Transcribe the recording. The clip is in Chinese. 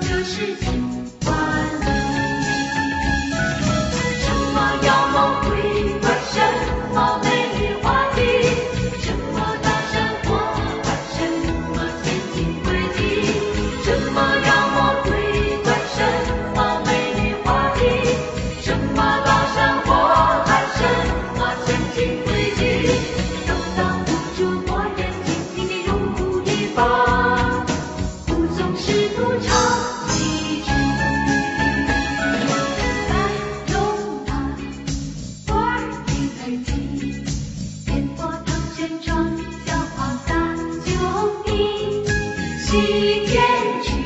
这是情。今天去。